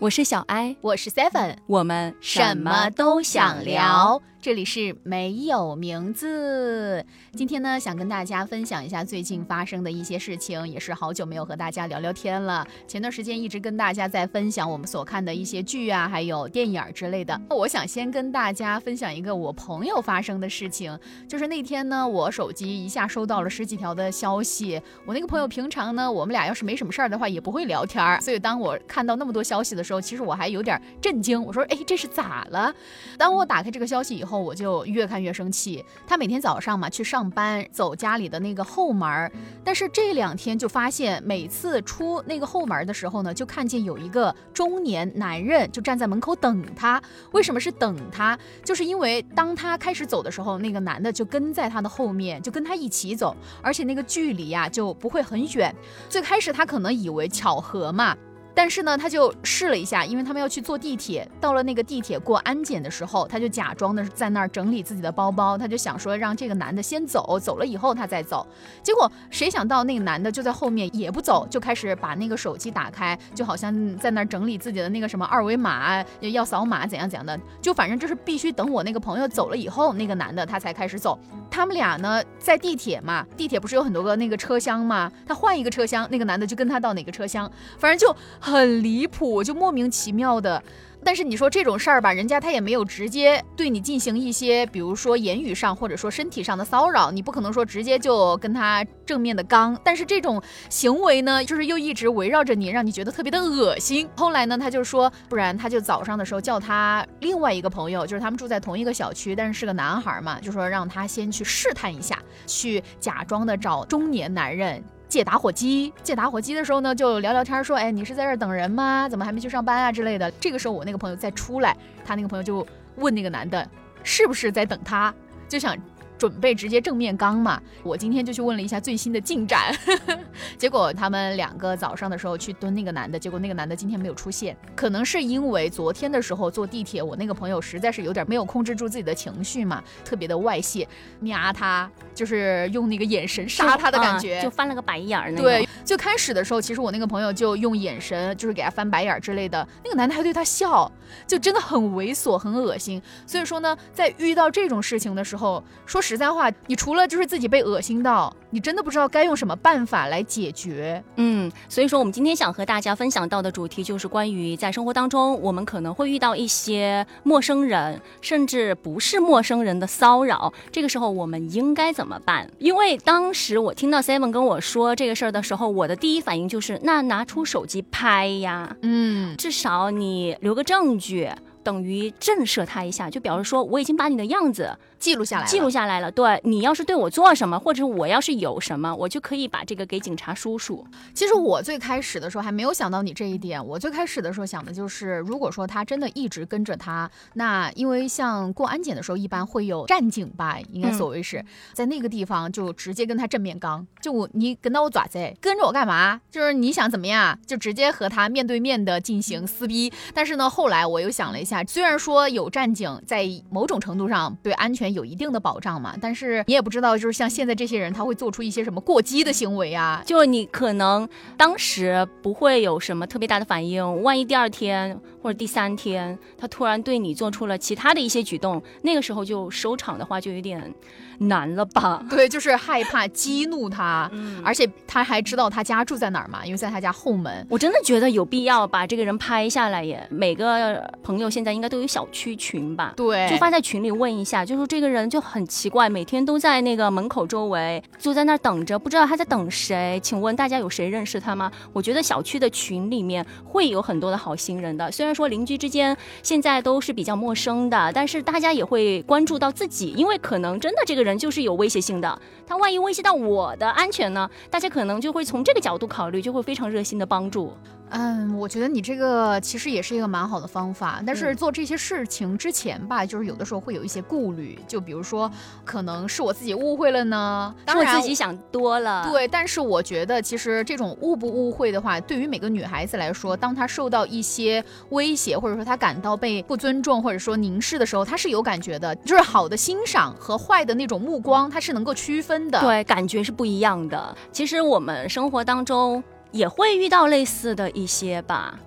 我是小艾，我是 Seven，我们什么都想聊。这里是没有名字。今天呢，想跟大家分享一下最近发生的一些事情，也是好久没有和大家聊聊天了。前段时间一直跟大家在分享我们所看的一些剧啊，还有电影之类的。我想先跟大家分享一个我朋友发生的事情，就是那天呢，我手机一下收到了十几条的消息。我那个朋友平常呢，我们俩要是没什么事儿的话，也不会聊天儿。所以当我看到那么多消息的时候，其实我还有点震惊。我说，哎，这是咋了？当我打开这个消息以后，我就越看越生气。他每天早上嘛去上班，走家里的那个后门，但是这两天就发现，每次出那个后门的时候呢，就看见有一个中年男人就站在门口等他。为什么是等他？就是因为当他开始走的时候，那个男的就跟在他的后面，就跟他一起走，而且那个距离呀就不会很远。最开始他可能以为巧合嘛。但是呢，他就试了一下，因为他们要去坐地铁。到了那个地铁过安检的时候，他就假装的在那儿整理自己的包包。他就想说让这个男的先走，走了以后他再走。结果谁想到那个男的就在后面也不走，就开始把那个手机打开，就好像在那儿整理自己的那个什么二维码要扫码怎样怎样的。就反正就是必须等我那个朋友走了以后，那个男的他才开始走。他们俩呢在地铁嘛，地铁不是有很多个那个车厢吗？他换一个车厢，那个男的就跟他到哪个车厢，反正就。很离谱，就莫名其妙的。但是你说这种事儿吧，人家他也没有直接对你进行一些，比如说言语上或者说身体上的骚扰，你不可能说直接就跟他正面的刚。但是这种行为呢，就是又一直围绕着你，让你觉得特别的恶心。后来呢，他就说，不然他就早上的时候叫他另外一个朋友，就是他们住在同一个小区，但是是个男孩嘛，就说让他先去试探一下，去假装的找中年男人。借打火机，借打火机的时候呢，就聊聊天，说，哎，你是在这儿等人吗？怎么还没去上班啊之类的。这个时候，我那个朋友再出来，他那个朋友就问那个男的，是不是在等他，就想。准备直接正面刚嘛？我今天就去问了一下最新的进展，结果他们两个早上的时候去蹲那个男的，结果那个男的今天没有出现，可能是因为昨天的时候坐地铁，我那个朋友实在是有点没有控制住自己的情绪嘛，特别的外泄，瞄他就是用那个眼神杀他的感觉，就翻了个白眼儿。对，最开始的时候，其实我那个朋友就用眼神就是给他翻白眼儿之类的，那个男的还对他笑，就真的很猥琐，很恶心。所以说呢，在遇到这种事情的时候，说。实在话，你除了就是自己被恶心到。你真的不知道该用什么办法来解决，嗯，所以说我们今天想和大家分享到的主题就是关于在生活当中，我们可能会遇到一些陌生人，甚至不是陌生人的骚扰，这个时候我们应该怎么办？因为当时我听到 Seven 跟我说这个事儿的时候，我的第一反应就是那拿出手机拍呀，嗯，至少你留个证据，等于震慑他一下，就表示说我已经把你的样子记录下来，记录下来了。对你要是对我做什么，或者我要是。有什么，我就可以把这个给警察叔叔。其实我最开始的时候还没有想到你这一点。我最开始的时候想的就是，如果说他真的一直跟着他，那因为像过安检的时候，一般会有站警吧，应该所谓是在那个地方就直接跟他正面刚。就我你跟到我爪子，跟着我干嘛？就是你想怎么样，就直接和他面对面的进行撕逼。但是呢，后来我又想了一下，虽然说有站警在某种程度上对安全有一定的保障嘛，但是你也不知道，就是像现在这些人他会做。出一些什么过激的行为啊？就你可能当时不会有什么特别大的反应，万一第二天或者第三天他突然对你做出了其他的一些举动，那个时候就收场的话就有点难了吧？对，就是害怕激怒他，而且他还知道他家住在哪儿嘛，因为在他家后门。我真的觉得有必要把这个人拍下来耶。每个朋友现在应该都有小区群吧？对，就发在群里问一下，就说这个人就很奇怪，每天都在那个门口周围就。在那儿等着，不知道他在等谁。请问大家有谁认识他吗？我觉得小区的群里面会有很多的好心人的。虽然说邻居之间现在都是比较陌生的，但是大家也会关注到自己，因为可能真的这个人人就是有威胁性的。他万一威胁到我的安全呢？大家可能就会从这个角度考虑，就会非常热心的帮助。嗯，我觉得你这个其实也是一个蛮好的方法，但是做这些事情之前吧，就是有的时候会有一些顾虑，就比如说，可能是我自己误会了呢，当然自己想多了。对，但是我觉得其实这种误不误会的话，对于每个女孩子来说，当她受到一些威胁，或者说她感到被不尊重，或者说凝视的时候，她是有感觉的，就是好的欣赏和坏的那种目光，她是能够区分的。对，感觉是不一样的。其实我们生活当中。也会遇到类似的一些吧，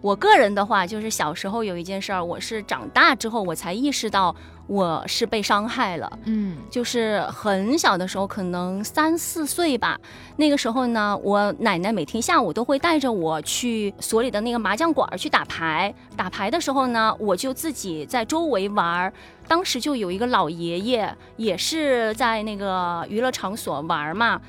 我个人的话，就是小时候有一件事儿，我是长大之后我才意识到我是被伤害了。嗯就是很小的时候，可能三四岁吧。那个时候呢，我奶奶每天下午都会带着我去所里的那个麻将馆去打牌。打牌的时候呢，我就自己在周围玩儿。当时就有一个老爷爷，也是在那个娱乐场所玩儿嘛。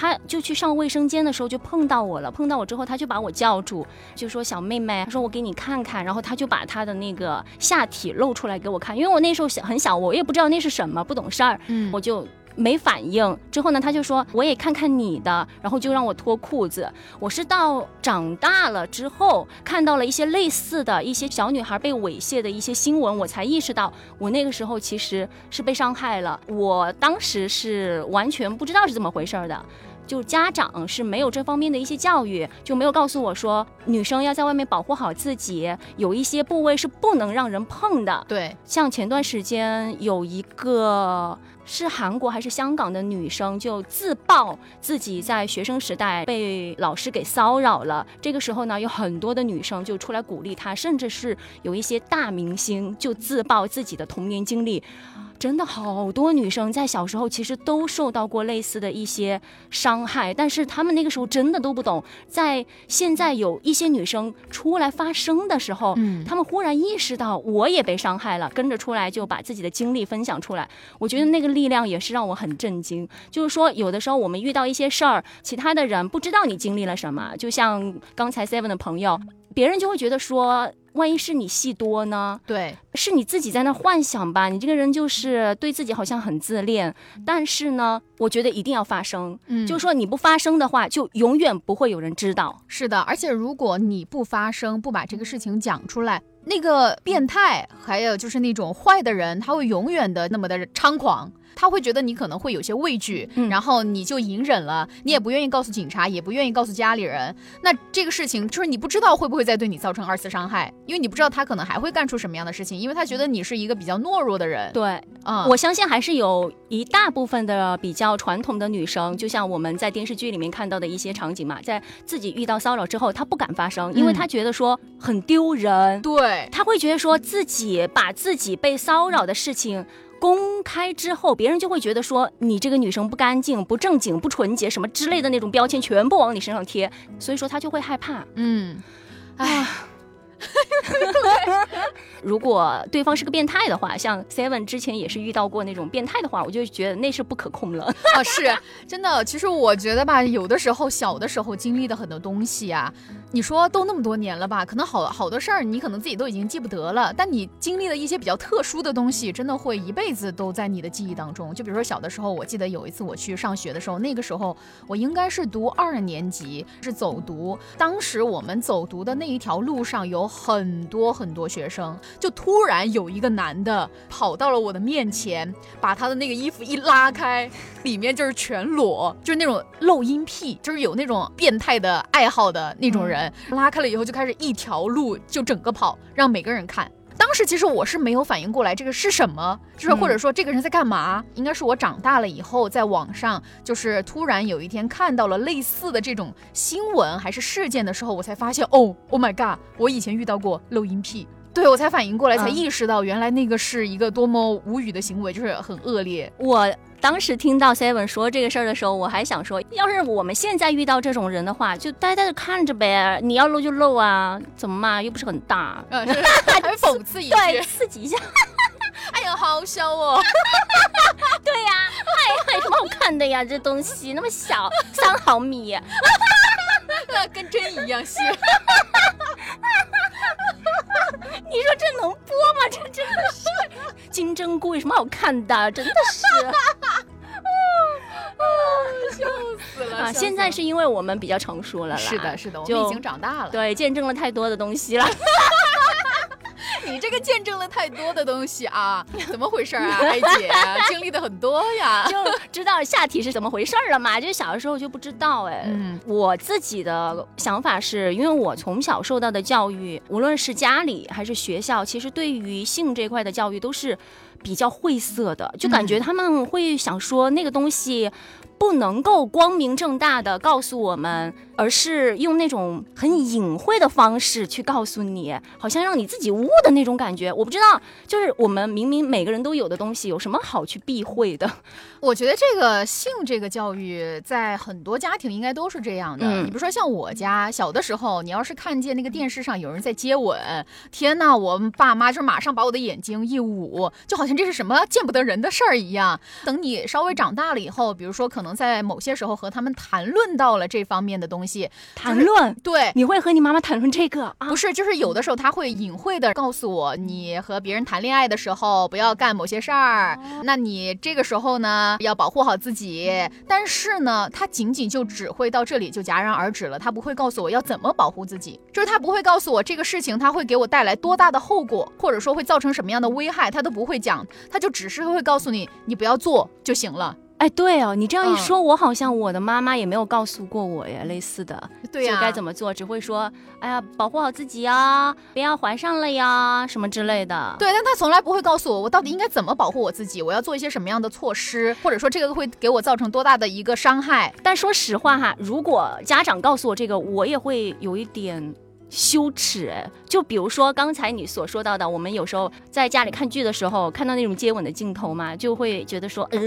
他就去上卫生间的时候就碰到我了，碰到我之后他就把我叫住，就说小妹妹，他说我给你看看，然后他就把他的那个下体露出来给我看，因为我那时候小很小，我也不知道那是什么，不懂事儿，嗯。我就没反应。之后呢，他就说我也看看你的，然后就让我脱裤子。我是到长大了之后看到了一些类似的一些小女孩被猥亵的一些新闻，我才意识到我那个时候其实是被伤害了。我当时是完全不知道是怎么回事儿的。就家长是没有这方面的一些教育，就没有告诉我说女生要在外面保护好自己，有一些部位是不能让人碰的。对，像前段时间有一个是韩国还是香港的女生，就自曝自己在学生时代被老师给骚扰了。这个时候呢，有很多的女生就出来鼓励她，甚至是有一些大明星就自曝自己的童年经历。真的好多女生在小时候其实都受到过类似的一些伤害，但是她们那个时候真的都不懂。在现在有一些女生出来发声的时候，嗯她们忽然意识到我也被伤害了，跟着出来就把自己的经历分享出来。我觉得那个力量也是让我很震惊。就是说，有的时候我们遇到一些事儿，其他的人不知道你经历了什么，就像刚才 Seven 的朋友，别人就会觉得说，万一是你戏多呢？对，是你自己在那幻想吧，你这个人就是对自己好像很自恋，但是呢，我觉得一定要发声，嗯就是说你不发声的话，就永远不会有人知道。是的，而且如果你不发声，不把这个事情讲出来，那个变态，还有就是那种坏的人，他会永远的那么的猖狂。他会觉得你可能会有些畏惧，嗯然后你就隐忍了，你也不愿意告诉警察，也不愿意告诉家里人。那这个事情就是你不知道会不会再对你造成二次伤害，因为你不知道他可能还会干出什么样的事情，因为他觉得你是一个比较懦弱的人。对，嗯，我相信还是有一大部分的比较传统的女生，就像我们在电视剧里面看到的一些场景嘛，在自己遇到骚扰之后，她不敢发声，因为嗯她觉得说很丢人，对，她会觉得说自己把自己被骚扰的事情。公开之后，别人就会觉得说你这个女生不干净、不正经、不纯洁什么之类的那种标签全部往你身上贴，所以说她就会害怕。嗯，哎，如果对方是个变态的话，像 Seven 之前也是遇到过那种变态的话，我就觉得那是不可控了。啊，是真的。其实我觉得吧，有的时候小的时候经历的很多东西啊，你说都那么多年了吧，可能好好多事儿你可能自己都已经记不得了，但你经历了一些比较特殊的东西，真的会一辈子都在你的记忆当中。就比如说小的时候，我记得有一次我去上学的时候，那个时候我应该是读二年级，是走读。当时我们走读的那一条路上有很多很多学生，就突然有一个男的跑到了我的面前，把他的那个衣服一拉开，里面就是全裸，就是那种露阴癖，就是有那种变态的爱好的那种人。拉开了以后就开始一条路就整个跑，让每个人看。当时其实我是没有反应过来这个是什么，就是或者说这个人在干嘛，应该是我长大了以后在网上就是突然有一天看到了类似的这种新闻还是事件的时候，我才发现哦，Oh my god，我以前遇到过漏音癖。对我才反应过来，才嗯意识到原来那个是一个多么无语的行为，就是很恶劣。我当时听到 Seven 说这个事儿的时候，我还想说，要是我们现在遇到这种人的话，就呆呆的看着呗，你要露就露啊，怎么嘛，又不是很大，嗯，是还讽刺一句，对，刺激一下，哎呀，好小哦。对呀，哎，有什么好看的呀？这东西那么小，三毫米，那 跟针一样细。你说这能播吗？这真的是金针菇有什么好看的？真的是 笑死了啊！现在是因为我们比较成熟了啦，是的，是的，我们已经长大了。对，见证了太多的东西了。你这个见证了太多的东西啊，怎么回事啊，艾姐？经历的很多呀。就知道下体是怎么回事儿了嘛？就小的时候就不知道哎。嗯我自己的想法是，因为我从小受到的教育，无论是家里还是学校，其实对于性这块的教育都是比较晦涩的，就感觉他们会想说那个东西。不能够光明正大的告诉我们，而是用那种很隐晦的方式去告诉你，好像让你自己悟的那种感觉。我不知道，就是我们明明每个人都有的东西，有什么好去避讳的？我觉得这个性这个教育在很多家庭应该都是这样的。嗯你比如说像我家小的时候，你要是看见那个电视上有人在接吻，天呐，我们爸妈就马上把我的眼睛一捂，就好像这是什么见不得人的事儿一样。等你稍微长大了以后，比如说可能在某些时候和他们谈论到了这方面的东西，谈论，对。你会和你妈妈谈论这个啊？不是，就是有的时候他会隐晦的告诉我，你和别人谈恋爱的时候不要干某些事儿，那你这个时候呢要保护好自己。但是呢，他仅仅就只会到这里就戛然而止了，他不会告诉我要怎么保护自己，就是他不会告诉我这个事情他会给我带来多大的后果，或者说会造成什么样的危害，他都不会讲，他就只是会告诉你你不要做就行了。哎，对哦，你这样一嗯说，我好像我的妈妈也没有告诉过我呀，类似的，对呀、就该怎么做，只会说，哎呀，保护好自己呀，不要怀上了呀，什么之类的。对，但他从来不会告诉我，我到底应该怎么保护我自己，我要做一些什么样的措施，或者说这个会给我造成多大的一个伤害。但说实话哈，如果家长告诉我这个，我也会有一点羞耻。就比如说刚才你所说到的，我们有时候在家里看剧的时候，看到那种接吻的镜头嘛，就会觉得说，呃，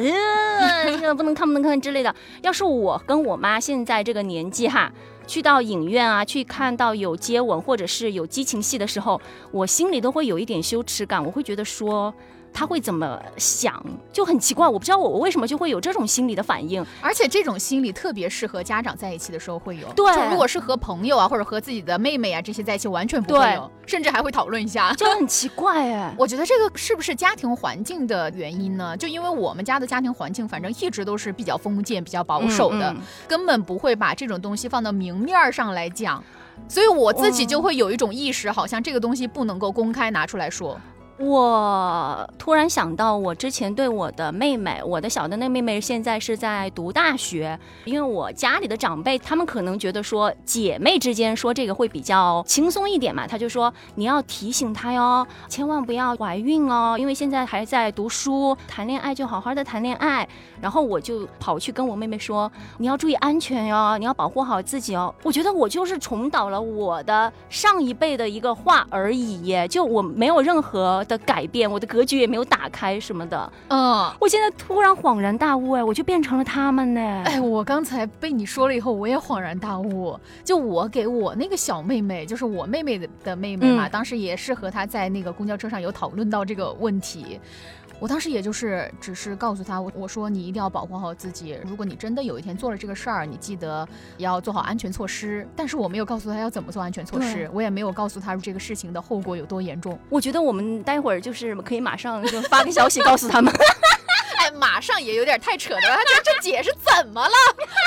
这个不能看，不能看之类的。要是我跟我妈现在这个年纪哈。去到影院啊，去看到有接吻或者是有激情戏的时候，我心里都会有一点羞耻感，我会觉得说他会怎么想，就很奇怪，我不知道我我为什么就会有这种心理的反应。而且这种心理特别适合家长在一起的时候会有，对就如果是和朋友啊，或者和自己的妹妹啊这些在一起，完全不会有，甚至还会讨论一下。就很奇怪哎。我觉得这个是不是家庭环境的原因呢？就因为我们家的家庭环境，反正一直都是比较封建、比较保守的，嗯嗯根本不会把这种东西放到明面儿上来讲。所以我自己就会有一种意识，好像这个东西不能够公开拿出来说。我突然想到，我之前对我的妹妹，我的小的那妹妹现在是在读大学，因为我家里的长辈，他们可能觉得说姐妹之间说这个会比较轻松一点嘛，他就说你要提醒她哟，千万不要怀孕哦，因为现在还在读书，谈恋爱就好好的谈恋爱。然后我就跑去跟我妹妹说，你要注意安全哟，你要保护好自己哦。我觉得我就是重蹈了我的上一辈的一个话而已，就我没有任何的改变，我的格局也没有打开什么的。嗯，我现在突然恍然大悟，哎，我就变成了他们呢。哎，我刚才被你说了以后，我也恍然大悟。就我给我那个小妹妹，就是我妹妹的的妹妹嘛，嗯当时也是和她在那个公交车上有讨论到这个问题。我当时也就是只是告诉他，我我说你一定要保护好自己。如果你真的有一天做了这个事儿，你记得要做好安全措施。但是我没有告诉他要怎么做安全措施，我也没有告诉他这个事情的后果有多严重。我觉得我们待会儿就是可以马上就发个消息告诉他们。哎，马上也有点太扯的了，他觉得这姐是怎么了？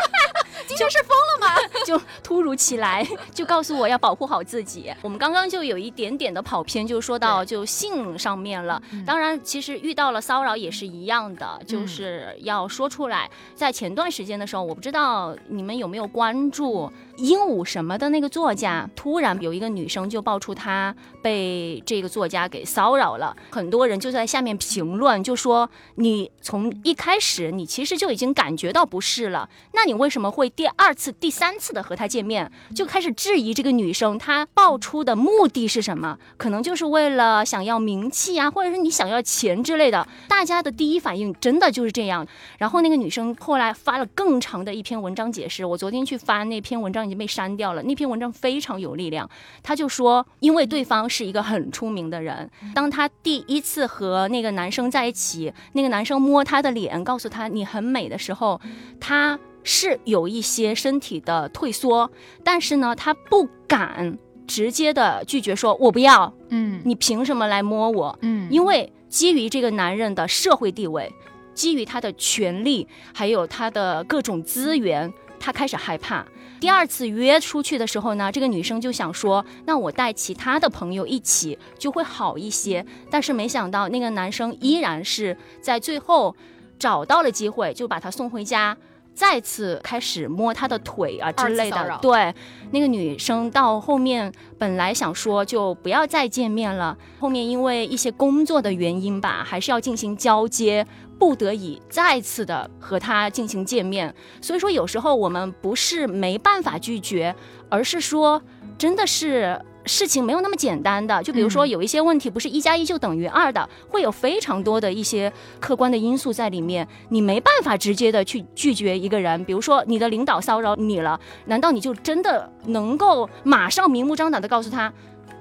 今天是疯了吗？就突如其来就告诉我要保护好自己。我们刚刚就有一点点的跑偏，就说到就性上面了。嗯当然，其实遇到了骚扰也是一样的，就是要说出来。在前段时间的时候，我不知道你们有没有关注鹦鹉什么的那个作家，突然有一个女生就爆出她被这个作家给骚扰了，很多人就在下面评论，就说你从一开始你其实就已经感觉到不适了，那你为什么会第二次、第三次的和他见面，就开始质疑这个女生她爆出的目的是什么？可能就是为了想要名气啊，或者是你想要钱之类的。大家的第一反应真的就是这样。然后那个女生后来发了更长的一篇文章解释，我昨天去翻那篇文章已经被删掉了。那篇文章非常有力量，他就说，因为对方是一个很出名的人，当他第一次和那个男生在一起，那个男生摸他的脸，告诉他你很美的时候，他是有一些身体的退缩，但是呢，他不敢直接的拒绝说“我不要”，嗯你凭什么来摸我？嗯因为基于这个男人的社会地位，基于他的权利，还有他的各种资源，他开始害怕。第二次约出去的时候呢，这个女生就想说，那我带其他的朋友一起就会好一些。但是没想到那个男生依然是在最后找到了机会，就把她送回家。再次开始摸她的腿啊之类，的对，那个女生到后面本来想说就不要再见面了，后面因为一些工作的原因吧，还是要进行交接，不得已再次的和他进行见面。所以说，有时候我们不是没办法拒绝，而是说真的是。事情没有那么简单的，就比如说有一些问题不是一加一就等于二的，会有非常多的一些客观的因素在里面，你没办法直接的去拒绝一个人。比如说你的领导骚扰你了，难道你就真的能够马上明目张胆的告诉他？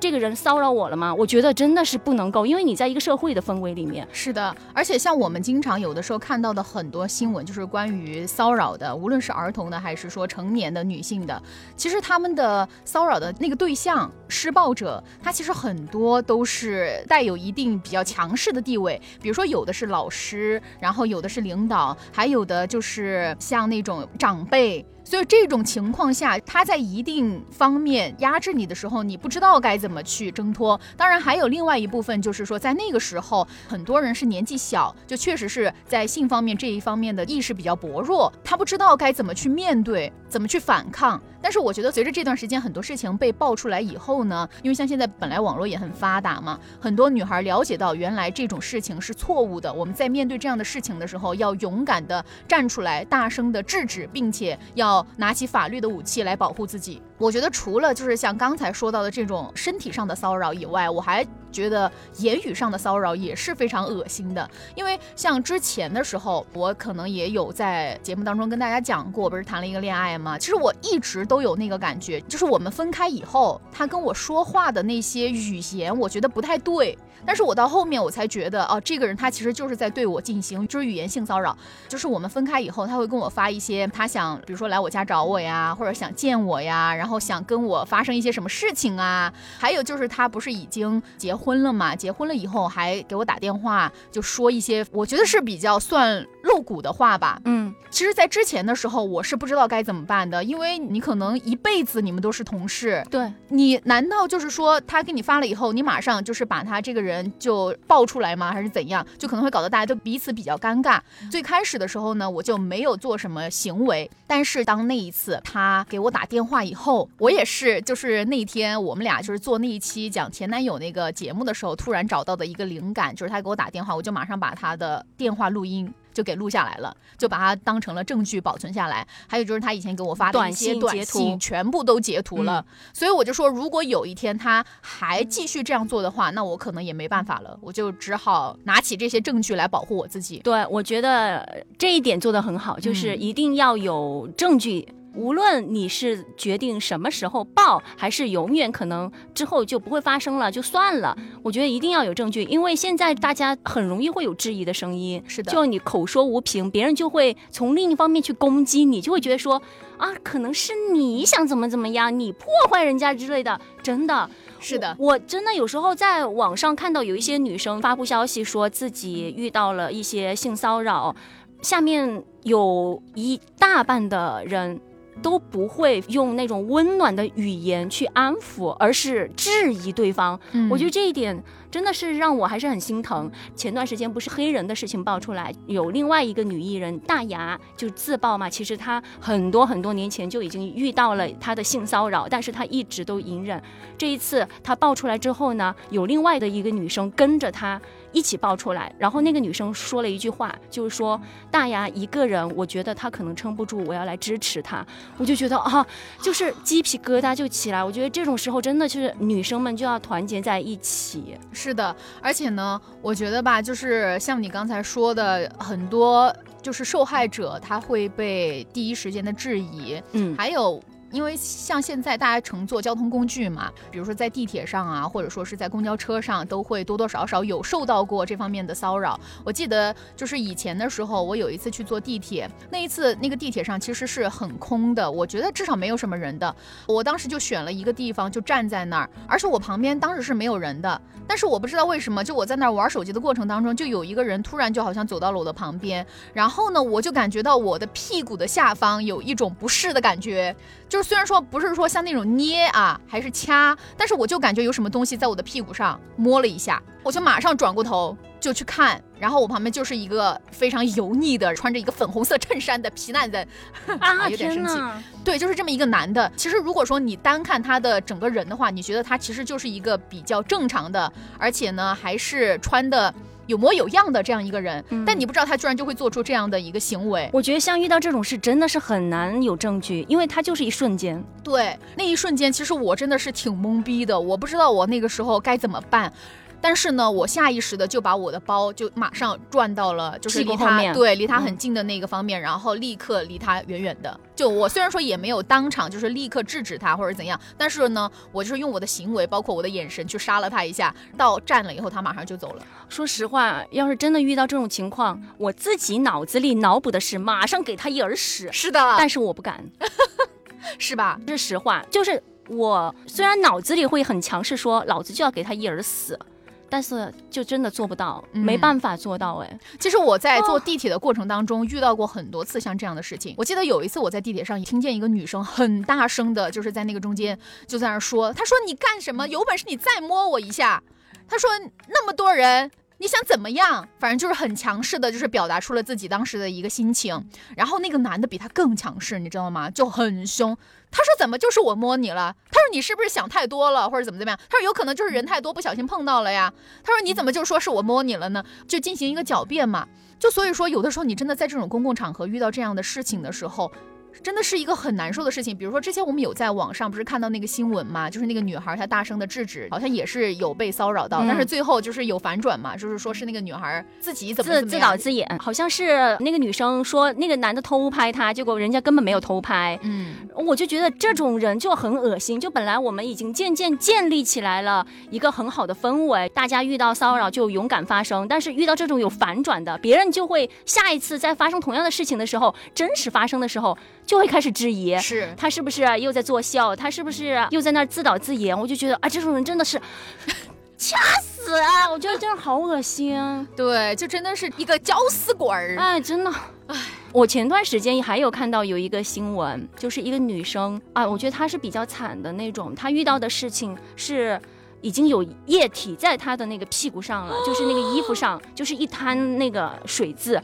这个人骚扰我了吗？我觉得真的是不能够，因为你在一个社会的氛围里面。是的，而且像我们经常有的时候看到的很多新闻，就是关于骚扰的，无论是儿童的还是说成年的女性的，其实他们的骚扰的那个对象施暴者，他其实很多都是带有一定比较强势的地位，比如说有的是老师，然后有的是领导，还有的就是像那种长辈。所以这种情况下，他在一定方面压制你的时候，你不知道该怎么去挣脱。当然，还有另外一部分，就是说在那个时候，很多人是年纪小，就确实是在性方面这一方面的意识比较薄弱，他不知道该怎么去面对，怎么去反抗。但是我觉得，随着这段时间很多事情被爆出来以后呢，因为像现在本来网络也很发达嘛，很多女孩了解到原来这种事情是错误的。我们在面对这样的事情的时候，要勇敢的站出来，大声的制止，并且要拿起法律的武器来保护自己。我觉得除了就是像刚才说到的这种身体上的骚扰以外，我还觉得言语上的骚扰也是非常恶心的。因为像之前的时候，我可能也有在节目当中跟大家讲过，不是谈了一个恋爱吗？其实我一直都有那个感觉，就是我们分开以后，他跟我说话的那些语言，我觉得不太对。但是我到后面我才觉得，哦，这个人他其实就是在对我进行就是语言性骚扰。就是我们分开以后，他会跟我发一些他想，比如说来我家找我呀，或者想见我呀，然后想跟我发生一些什么事情啊。还有就是他不是已经结婚了嘛？结婚了以后还给我打电话，就说一些我觉得是比较算露骨的话吧。嗯，其实，在之前的时候，我是不知道该怎么办的，因为你可能一辈子你们都是同事，对你难道就是说他给你发了以后，你马上就是把他这个人。就爆出来吗？还是怎样？就可能会搞得大家都彼此比较尴尬。最开始的时候呢，我就没有做什么行为。但是当那一次他给我打电话以后，我也是，就是那天我们俩就是做那一期讲前男友那个节目的时候，突然找到的一个灵感，就是他给我打电话，我就马上把他的电话录音。就给录下来了，就把它当成了证据保存下来。还有就是他以前给我发的一些短信，全部都截图了。所以我就说，如果有一天他还继续这样做的话，那我可能也没办法了，我就只好拿起这些证据来保护我自己。对，我觉得这一点做得很好，就是一定要有证据。无论你是决定什么时候报，还是永远可能之后就不会发生了，就算了。我觉得一定要有证据，因为现在大家很容易会有质疑的声音。是的，就你口说无凭，别人就会从另一方面去攻击你，就会觉得说啊，可能是你想怎么怎么样，你破坏人家之类的。真的是的，我真的有时候在网上看到有一些女生发布消息，说自己遇到了一些性骚扰，下面有一大半的人。都不会用那种温暖的语言去安抚，而是质疑对方。我觉得这一点真的是让我还是很心疼。前段时间不是黑人的事情爆出来，有另外一个女艺人大牙就自曝嘛，其实她很多很多年前就已经遇到了她的性骚扰，但是她一直都隐忍。这一次她爆出来之后呢，有另外的一个女生跟着她。一起爆出来，然后那个女生说了一句话，就是说大牙一个人，我觉得她可能撑不住，我要来支持她。我就觉得啊，就是鸡皮疙瘩就起来。我觉得这种时候真的是女生们就要团结在一起。是的，而且呢，我觉得吧，就是像你刚才说的，很多就是受害者他会被第一时间的质疑，嗯，还有。因为像现在大家乘坐交通工具嘛，比如说在地铁上啊，或者说是在公交车上，都会多多少少有受到过这方面的骚扰。我记得就是以前的时候，我有一次去坐地铁，那一次那个地铁上其实是很空的，我觉得至少没有什么人的。我当时就选了一个地方就站在那儿，而且我旁边当时是没有人的。但是我不知道为什么，就我在那儿玩手机的过程当中，就有一个人突然就好像走到了我的旁边，然后呢，我就感觉到我的屁股的下方有一种不适的感觉，就是。虽然说不是说像那种捏啊，还是掐，但是我就感觉有什么东西在我的屁股上摸了一下，我就马上转过头就去看，然后我旁边就是一个非常油腻的，穿着一个粉红色衬衫的皮男人，啊，有点生气。对，就是这么一个男的。其实如果说你单看他的整个人的话，你觉得他其实就是一个比较正常的，而且呢还是穿的。有模有样的这样一个人，嗯但你不知道他居然就会做出这样的一个行为。我觉得像遇到这种事真的是很难有证据，因为他就是一瞬间。对，那一瞬间，其实我真的是挺懵逼的，我不知道我那个时候该怎么办。但是呢，我下意识的就把我的包就马上转到了就是离他对离他嗯很近的那个方面，然后立刻离他远远的。就我虽然说也没有当场就是立刻制止他或者怎样，但是呢，我就是用我的行为，包括我的眼神去杀了他一下。到站了以后，他马上就走了。说实话，要是真的遇到这种情况，我自己脑子里脑补的是马上给他一耳屎，是的，但是我不敢，是吧？这是实话。就是我虽然脑子里会很强势说，老子就要给他一耳死。但是就真的做不到，嗯没办法做到哎。其实我在坐地铁的过程当中遇到过很多次像这样的事情。我记得有一次我在地铁上听见一个女生很大声的，就是在那个中间就在那儿说：“她说你干什么？有本事你再摸我一下。”她说那么多人。你想怎么样？反正就是很强势的，就是表达出了自己当时的一个心情。然后那个男的比他更强势，你知道吗？就很凶。他说怎么就是我摸你了？他说你是不是想太多了，或者怎么怎么样？他说有可能就是人太多不小心碰到了呀。他说你怎么就说是我摸你了呢？就进行一个狡辩嘛。就所以说，有的时候你真的在这种公共场合遇到这样的事情的时候，真的是一个很难受的事情。比如说之前我们有在网上不是看到那个新闻嘛，就是那个女孩她大声的制止，好像也是有被骚扰到，嗯但是最后就是有反转嘛，就是说是那个女孩自己怎么自导自演，好像是那个女生说那个男的偷拍她，结果人家根本没有偷拍。嗯，我就觉得这种人就很恶心。就本来我们已经渐渐建立起来了一个很好的氛围，大家遇到骚扰就勇敢发声，但是遇到这种有反转的，别人就会下一次再发生同样的事情的时候，真实发生的时候，就会开始质疑。是他是不是又在作秀？他是不是又在那儿自导自演？我就觉得啊，这种人真的是 掐死啊！我觉得真的好恶心。对，就真的是一个搅死鬼儿。哎，真的，哎，我前段时间还有看到有一个新闻，就是一个女生啊，我觉得她是比较惨的那种，她遇到的事情是。已经有液体在她的那个屁股上了，就是那个衣服上，就是一滩那个水渍。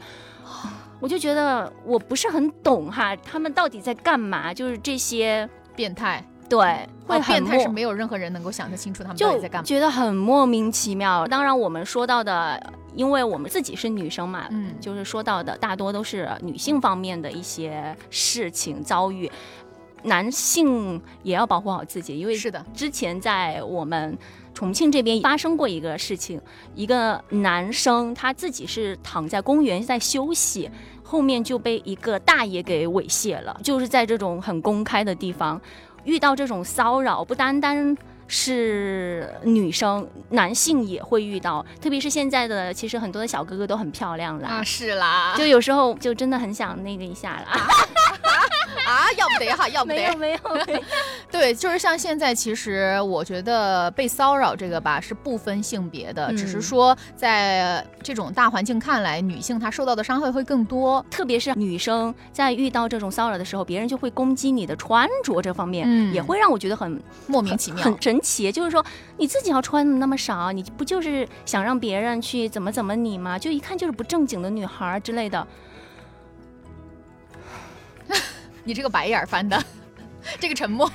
我就觉得我不是很懂哈，他们到底在干嘛？就是这些变态，对，会变态是没有任何人能够想得清楚他们到底在干嘛。觉得很莫名其妙。当然，我们说到的，因为我们自己是女生嘛，嗯，就是说到的大多都是女性方面的一些事情遭遇，男性也要保护好自己，因为是的，之前在我们重庆这边发生过一个事情，一个男生他自己是躺在公园在休息，后面就被一个大爷给猥亵了，就是在这种很公开的地方遇到这种骚扰，不单单。是女生，男性也会遇到，特别是现在的，其实很多的小哥哥都很漂亮啦，啊，是啦，就有时候就真的很想那个一下啦。啊，要不得哈，要不得。没有没有，没有 对，就是像现在，其实我觉得被骚扰这个吧是不分性别的，嗯只是说在这种大环境看来，女性她受到的伤害会更多。特别是女生在遇到这种骚扰的时候，别人就会攻击你的穿着这方面，嗯也会让我觉得很莫名其妙很神奇。就是说，你自己要穿的那么少，你不就是想让别人去怎么怎么你吗？就一看就是不正经的女孩儿之类的。你这个白眼儿翻的，这个沉默，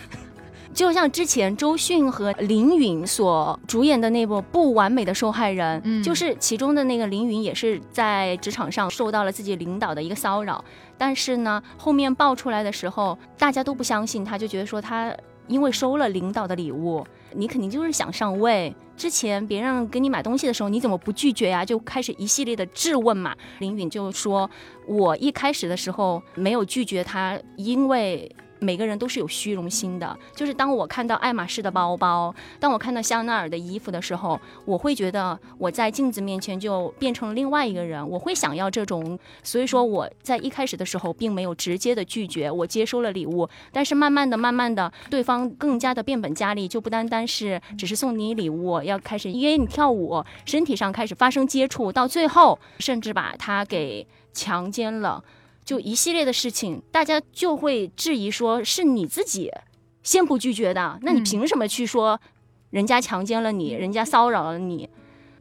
就像之前周迅和林允所主演的那部《不完美的受害人》，嗯就是其中的那个林允也是在职场上受到了自己领导的一个骚扰，但是呢，后面爆出来的时候，大家都不相信他，就觉得说他因为收了领导的礼物，你肯定就是想上位。之前别人给你买东西的时候，你怎么不拒绝呀？就开始一系列的质问嘛。林允就说：“我一开始的时候没有拒绝他，因为。”每个人都是有虚荣心的，就是当我看到爱马仕的包包，当我看到香奈儿的衣服的时候，我会觉得我在镜子面前就变成了另外一个人，我会想要这种，所以说我在一开始的时候并没有直接的拒绝，我接收了礼物，但是慢慢的、慢慢的，对方更加的变本加厉，就不单单是只是送你礼物，要开始约你跳舞，身体上开始发生接触，到最后甚至把他给强奸了。就一系列的事情，大家就会质疑说是你自己先不拒绝的，那你嗯凭什么去说人家强奸了你，人家骚扰了你？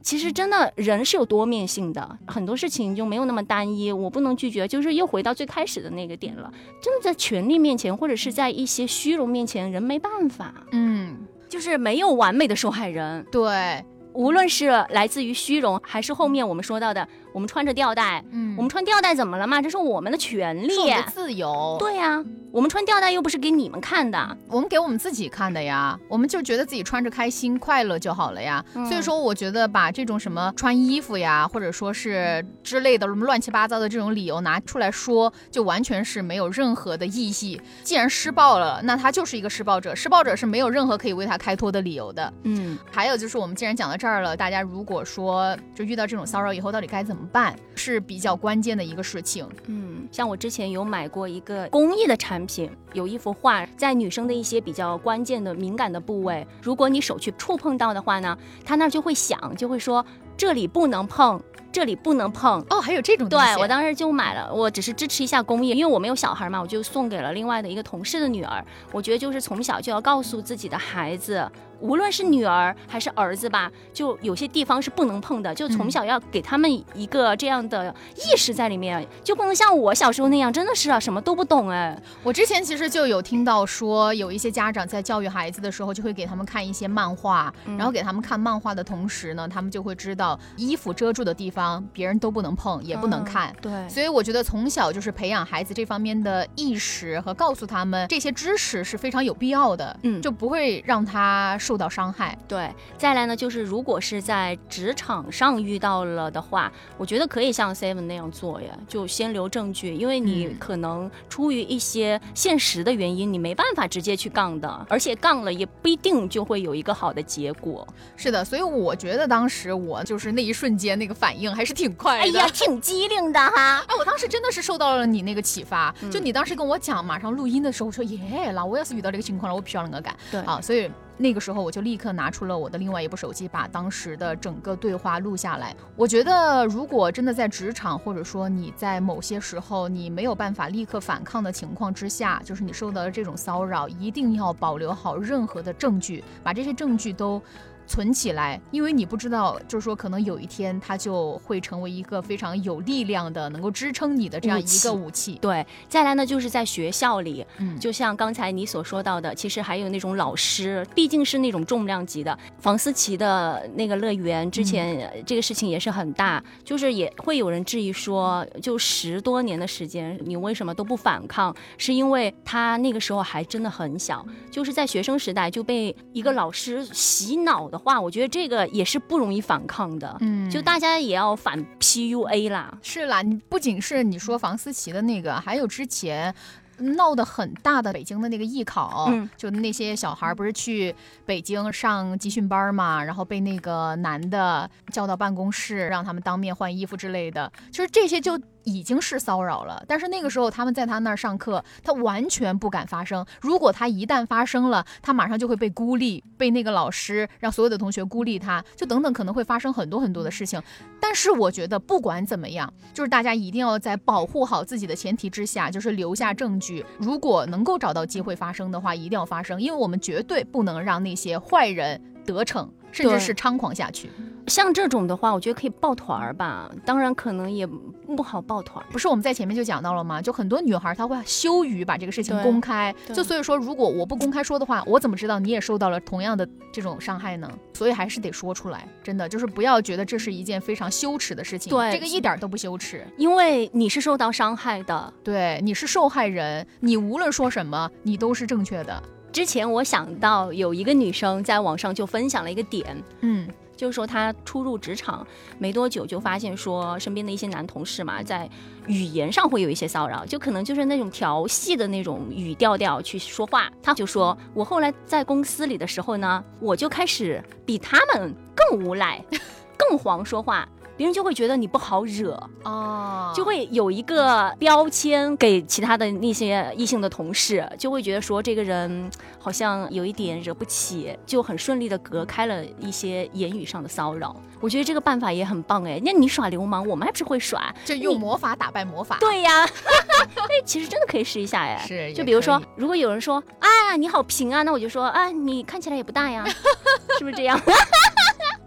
其实真的人是有多面性的，很多事情就没有那么单一。我不能拒绝，就是又回到最开始的那个点了。真的在权力面前，或者是在一些虚荣面前，人没办法，嗯，就是没有完美的受害人。对。无论是来自于虚荣，还是后面我们说到的，我们穿着吊带，嗯我们穿吊带怎么了嘛？这是我们的权利是我。们的自由，对呀、我们穿吊带又不是给你们看的。我们给我们自己看的呀，我们就觉得自己穿着开心快乐就好了呀。嗯所以说，我觉得把这种什么穿衣服呀，或者说是之类的什么乱七八糟的这种理由拿出来说，就完全是没有任何的意义。既然施暴了，那他就是一个施暴者，施暴者是没有任何可以为他开脱的理由的。嗯，还有就是，我们既然讲到这儿了，大家如果说就遇到这种骚扰以后，到底该怎么办，是比较关键的一个事情。嗯，像我之前有买过一个公益的产品，有一幅画，在女生的一些比较关键的敏感的部位，如果你手去触碰到的话呢，它那儿就会响，就会说这里不能碰，这里不能碰。哦，还有这种对我当时就买了，我只是支持一下公益，因为我没有小孩嘛，我就送给了另外的一个同事的女儿。我觉得就是从小就要告诉自己的孩子，无论是女儿还是儿子吧，就有些地方是不能碰的，就从小要给他们一个这样的意识在里面，就不能像我小时候那样，真的是啊，什么都不懂哎。我之前其实就有听到说，有一些家长在教育孩子的时候，就会给他们看一些漫画，嗯然后给他们看漫画的同时呢，他们就会知道衣服遮住的地方别人都不能碰，也不能看。嗯对，所以我觉得从小就是培养孩子这方面的意识和告诉他们这些知识是非常有必要的，嗯就不会让他受到伤害。对，再来呢，就是如果是在职场上遇到了的话，我觉得可以像 Seven 那样做呀，就先留证据，因为你嗯可能出于一些现实的原因，你没办法直接去杠的，而且杠了也不一定就会有一个好的结果。是的，所以我觉得当时我就是那一瞬间那个反应还是挺快的。哎呀，挺机灵的哈。哎，我当时真的是受到了你那个启发，嗯就你当时跟我讲，马上录音的时候我说耶，那我要是遇到这个情况了，我必须要那个干。对啊，所以那个时候我就立刻拿出了我的另外一部手机，把当时的整个对话录下来。我觉得，如果真的在职场，或者说你在某些时候你没有办法立刻反抗的情况之下，就是你受到了这种骚扰，一定要保留好任何的证据，把这些证据都。存起来，因为你不知道，就是说，可能有一天它就会成为一个非常有力量的，能够支撑你的这样一个武器。对，再来呢，就是在学校里，嗯，就像刚才你所说到的，其实还有那种老师，毕竟是那种重量级的。房思琪的那个乐园之前、呃这个事情也是很大，就是也会有人质疑说，就十多年的时间，你为什么都不反抗？是因为他那个时候还真的很小，就是在学生时代就被一个老师洗脑的话，我觉得这个也是不容易反抗的。嗯就大家也要反 PUA 啦。是啦，你不仅是你说房思琪的那个，还有之前。闹得很大的北京的那个艺考，嗯就那些小孩儿不是去北京上集训班嘛，然后被那个男的叫到办公室，让他们当面换衣服之类的，就是这些就已经是骚扰了。但是那个时候他们在他那儿上课，他完全不敢发声。如果他一旦发生了，他马上就会被孤立，被那个老师让所有的同学孤立他，就等等可能会发生很多很多的事情。但是我觉得不管怎么样，就是大家一定要在保护好自己的前提之下，就是留下证据。如果能够找到机会发生的话，一定要发生，因为我们绝对不能让那些坏人得逞，甚至是猖狂下去。像这种的话，我觉得可以抱团儿吧，当然可能也不好抱团儿。不是我们在前面就讲到了吗？就很多女孩她会羞于把这个事情公开，就所以说，如果我不公开说的话，我怎么知道你也受到了同样的这种伤害呢？所以还是得说出来，真的就是不要觉得这是一件非常羞耻的事情，对这个一点都不羞耻。因为你是受到伤害的。对，你是受害人，你无论说什么，你都是正确的。之前我想到有一个女生在网上就分享了一个点，嗯就是说她初入职场没多久就发现说身边的一些男同事嘛，在语言上会有一些骚扰，就可能就是那种调戏的那种语调调去说话。她就说，我后来在公司里的时候呢，我就开始比他们更无赖、更黄说话，别人就会觉得你不好惹。哦就会有一个标签给其他的那些异性的同事，就会觉得说这个人好像有一点惹不起，就很顺利的隔开了一些言语上的骚扰。我觉得这个办法也很棒哎，那你耍流氓，我们还不是会耍？就用魔法打败魔法。对呀，哎，其实真的可以试一下哎。是，就比如说如果有人说啊你好平啊，那我就说啊你看起来也不大呀，是不是这样？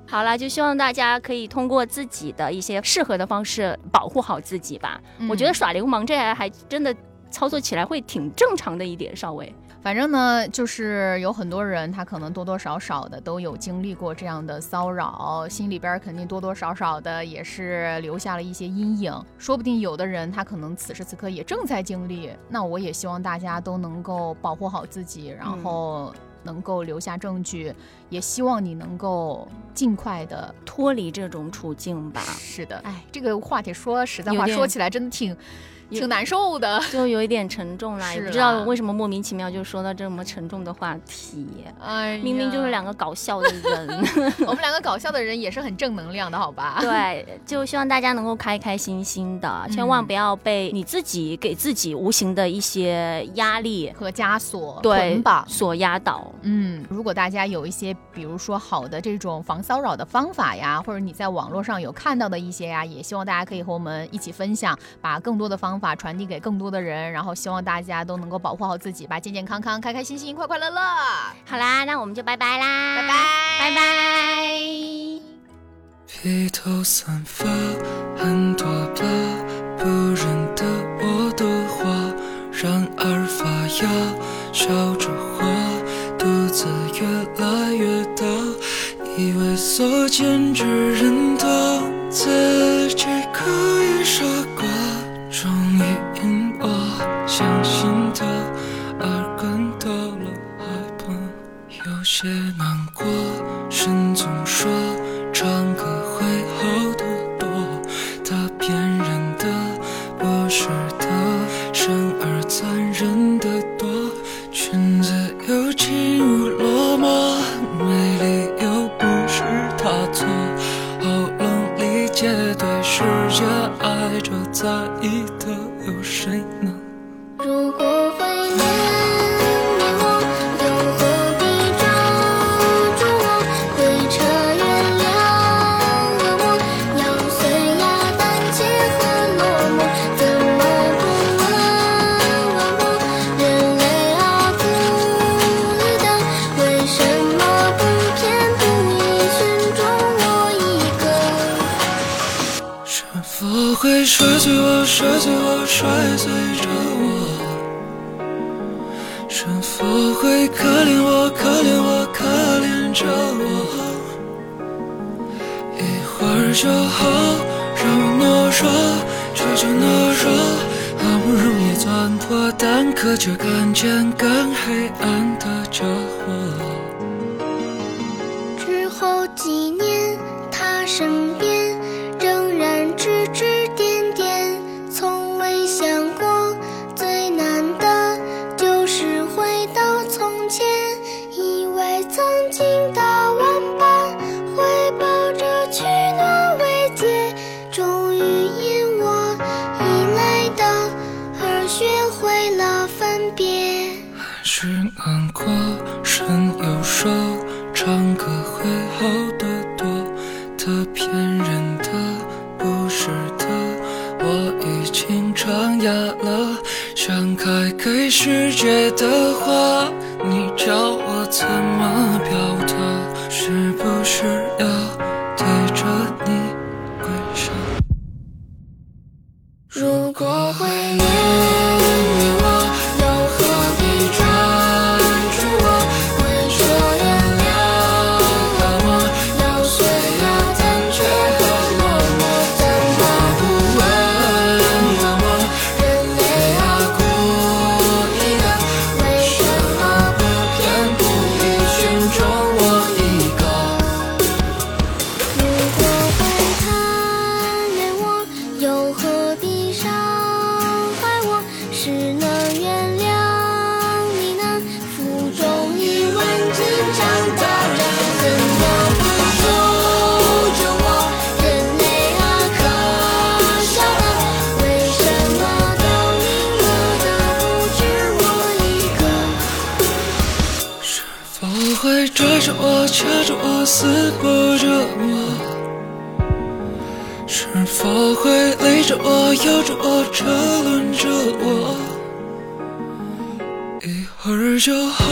好了，就希望大家可以通过自己的一些适合的方式保护好自己吧。我觉得嗯耍流氓这还还真的操作起来会挺正常的一点，稍微。反正呢，就是有很多人，他可能多多少少的都有经历过这样的骚扰，心里边肯定多多少少的也是留下了一些阴影。说不定有的人他可能此时此刻也正在经历。那我也希望大家都能够保护好自己，然后能够留下证据，也希望你能够尽快的脱离这种处境吧。是的，哎，这个话题说实在话，说起来真的挺。挺难受的，就 有一点沉重啦，也不知道为什么莫名其妙就说到这么沉重的话题。哎，明明就是两个搞笑的人 我们两个搞笑的人也是很正能量的，好吧？对，就希望大家能够开开心心的，千万不要被你自己给自己无形的一些压力和枷锁捆绑所压倒。嗯，如果大家有一些，比如说好的这种防骚扰的方法呀，或者你在网络上有看到的一些呀，也希望大家可以和我们一起分享，把更多的方。法传递给更多的人，然后希望大家都能够保护好自己吧，健健康康、开开心心、快快乐乐。好啦，那我们就拜拜啦，拜拜，拜拜。披头散发，很多疤不认得我的话，然而发芽，笑着花，肚子越来越大，以为所见之人多，自己可以傻 treasure 是难过，神又说唱歌会好的多，他骗人的，不是的，我已经唱哑了，想开给世界的花，你叫我怎？掐着我，撕破着我，是否会累着我，咬着我，车轮着我？一会儿就好，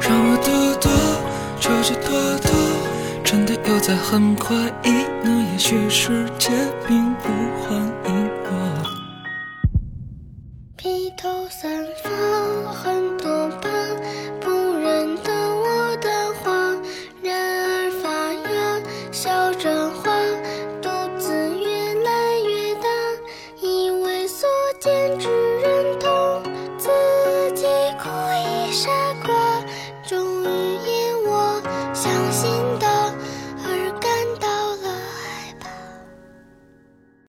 让我躲躲，悄悄躲躲，真的又在很快意呢？也许世界并不坏